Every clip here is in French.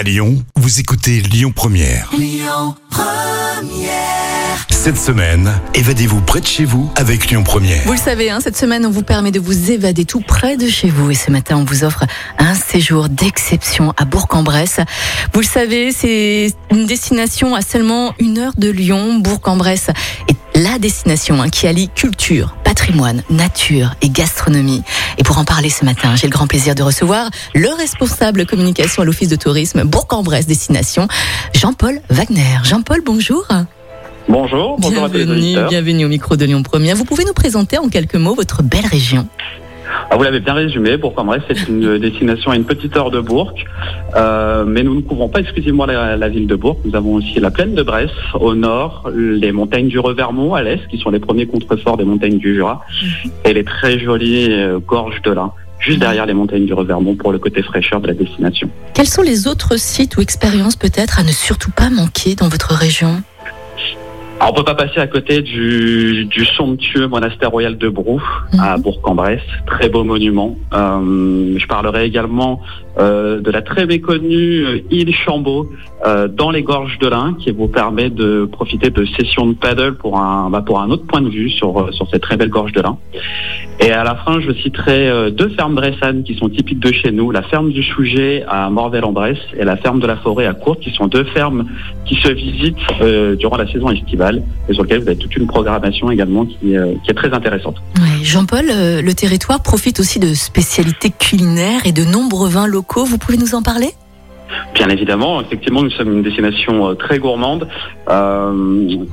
À Lyon, vous écoutez Lyon Première. Cette semaine, évadez-vous près de chez vous avec Lyon Première. Vous le savez, hein, cette semaine, on vous permet de vous évader tout près de chez vous. Et ce matin, on vous offre un séjour d'exception à Bourg-en-Bresse. Vous le savez, c'est une destination à seulement une heure de Lyon. Bourg-en-Bresse est la destination hein, qui allie culture, patrimoine, nature et gastronomie. Et pour en parler ce matin, j'ai le grand plaisir de recevoir le responsable communication à l'Office de tourisme Bourg-en-Bresse Destination, Jean-Paul Wagner. Jean-Paul, bonjour. Bonjour, bonjour à tous les Bienvenue, bienvenue au micro de Lyon Première. Vous pouvez nous présenter en quelques mots votre belle région Ah, vous l'avez bien résumé, Bourg-en-Bresse c'est une destination à une petite heure de Bourg, Euh, mais nous ne couvrons pas exclusivement la, la ville de Bourg, nous avons aussi la plaine de Bresse au nord, les montagnes du Revermont à l'est, qui sont les premiers contreforts des montagnes du Jura, et les très jolies euh, gorges de l'Ain, juste derrière les montagnes du Revermont pour le côté fraîcheur de la destination. Quels sont les autres sites ou expériences peut-être à ne surtout pas manquer dans votre région? Alors, on peut pas passer à côté du, du somptueux monastère royal de Brou à Mhm. Bourg-en-Bresse, très beau monument. Euh, je parlerai également euh, de la très méconnue euh, île Chambaud euh, dans les gorges de l'Ain, qui vous permet de profiter de sessions de paddle pour un bah, pour un autre point de vue sur sur cette très belle gorge de l'Ain. Et à la fin, je citerai euh, deux fermes bressanes qui sont typiques de chez nous, la ferme du Souget à Morvel-en-Bresse et la ferme de la Forêt à Courtes, qui sont deux fermes qui se visitent euh, durant la saison estivale et sur lesquelles vous avez toute une programmation également qui, euh, est très intéressante. Jean-Paul, le territoire profite aussi de spécialités culinaires et de nombreux vins locaux. Vous pouvez nous en parler? Bien évidemment, effectivement, nous sommes une destination euh, très gourmande. Euh,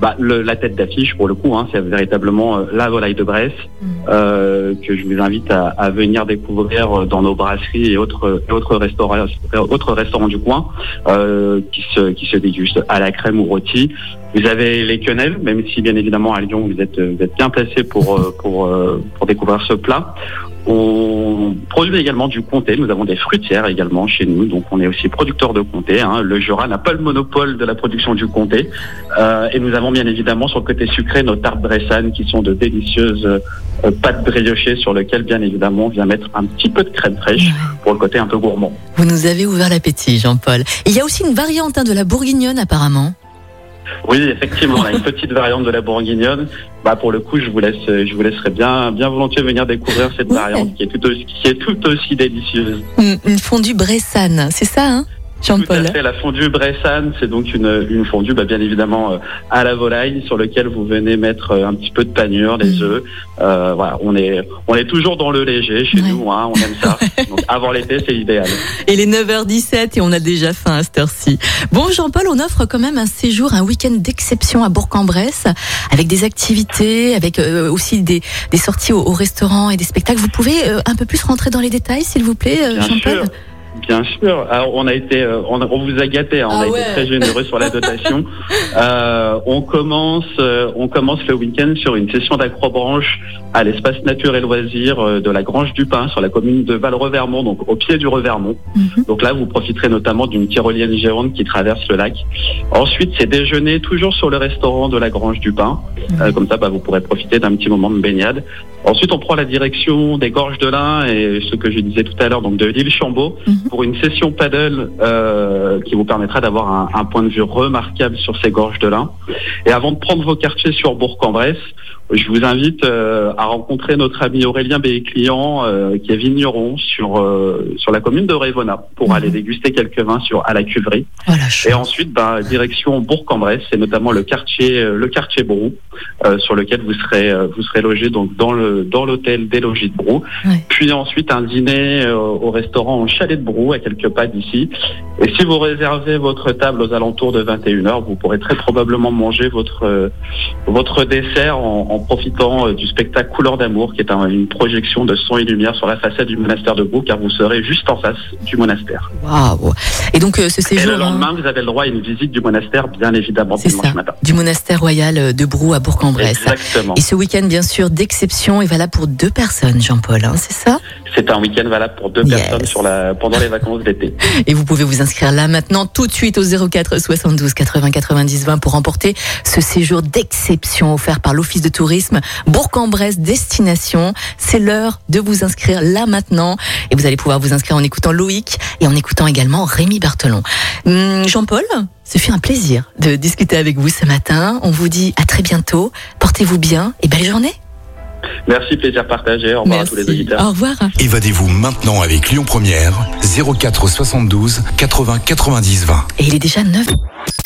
bah, le- la tête d'affiche, pour le coup, hein, c'est véritablement euh, la volaille de Bresse Mm. euh, que je vous invite à, à venir découvrir dans nos brasseries et autres, et autres, restaurants, autres restaurants du coin euh, qui, se, qui se dégustent à la crème ou rôti. Vous avez les quenelles, même si bien évidemment à Lyon vous êtes, vous êtes bien placé pour, pour, pour découvrir ce plat. On produit également du comté. Nous avons des fruitières également chez nous, donc on est aussi producteur de comté. hein. Le Jura n'a pas le monopole de la production du comté. Euh, et nous avons bien évidemment sur le côté sucré nos tartes bressanes qui sont de délicieuses euh, pâtes briochées sur lesquelles bien évidemment on vient mettre un petit peu de crème fraîche pour le côté un peu gourmand. Vous nous avez ouvert l'appétit, Jean-Paul. Il y a aussi une variante hein, de la bourguignonne apparemment. Oui, effectivement, on a une petite variante de la bourguignonne. Bah pour le coup, je vous laisse, je vous laisserai bien, bien volontiers venir découvrir cette Ouais. variante qui est tout aussi, qui est tout aussi délicieuse. Une, fondue bressane, c'est ça, hein? Jean-Paul la fondue bressane, c'est donc une, une fondue, bah, bien évidemment, euh, à la volaille, sur lequel vous venez mettre euh, un petit peu de panure, des Mm. œufs. Euh, voilà, on est, on est toujours dans le léger chez Ouais. nous, hein, on aime ça. donc avant l'été, c'est idéal. Et les 9h17 et on a déjà faim à cette heure-ci. Bon, Jean-Paul, on offre quand même un séjour, un week-end d'exception à Bourg-en-Bresse, avec des activités, avec euh, aussi des, des sorties au, au restaurant et des spectacles. Vous pouvez euh, un peu plus rentrer dans les détails, s'il vous plaît, Jean-Paul? Bien sûr. Alors, on a été, euh, on, vous a gâté, hein, on Ah a ouais. été très généreux sur la dotation. Euh, on commence, euh, on commence le week-end sur une session d'acrobranche à l'espace nature et loisirs de la Grange du Pin sur la commune de Val-Revermont, donc au pied du Revermont. Mhm. Donc là, vous profiterez notamment d'une tyrolienne géante qui traverse le lac. Ensuite, c'est déjeuner toujours sur le restaurant de la Grange du Pin. Euh, comme ça, bah, vous pourrez profiter d'un petit moment de baignade. Ensuite, on prend la direction des gorges de l'Ain et ce que je disais tout à l'heure, donc de l'île Chambaud, Mhm. Pour une session paddle euh, qui vous permettra d'avoir un, un point de vue remarquable sur ces gorges de l'Ain. Et avant de prendre vos quartiers sur Bourg-en-Bresse, je vous invite euh, à rencontrer notre ami Aurélien Béclian, euh, qui est vigneron sur euh, sur la commune de Révona, pour Mhm. aller déguster quelques vins sur à la cuverie. Voilà, Et ensuite, bah, direction Bourg-en-Bresse, c'est notamment le quartier, euh, le quartier Brou, euh, sur lequel vous serez, euh, vous serez logé donc dans le dans l'hôtel des logis de Brou. Ouais. Puis ensuite un dîner au restaurant en Chalet de Brou, à quelques pas d'ici. Et si vous réservez votre table aux alentours de 21h, vous pourrez très probablement manger votre votre dessert en, en profitant euh, du spectacle Couleur d'amour, qui est un- une projection de son et lumière sur la façade du monastère de Brou, car vous serez juste en face du monastère. Waouh Et donc, euh, ce Et séjour. le hein, lendemain, vous avez le droit à une visite du monastère, bien évidemment, dimanche ça, matin. du monastère royal euh, de Brou à Bourg-en-Bresse. Exactement. Et ce week-end, bien sûr, d'exception est valable pour deux personnes, Jean-Paul, hein, c'est ça? C'est un week-end valable pour deux Yes. personnes sur la, pendant les vacances d'été. Et vous pouvez vous inscrire là maintenant tout de suite au 04 72 80 90 20 pour remporter ce séjour d'exception offert par l'Office de tourisme Bourg-en-Bresse Destination. C'est l'heure de vous inscrire là maintenant et vous allez pouvoir vous inscrire en écoutant Loïc et en écoutant également Rémi Barthelon. Hum, Jean-Paul, ce fut un plaisir de discuter avec vous ce matin. On vous dit à très bientôt. Portez-vous bien et belle journée. Merci, plaisir partagé. Au revoir à tous les auditeurs. Au revoir. Évadez-vous maintenant avec Lyon Première, 04 72 80 90 20. Et il est déjà 9.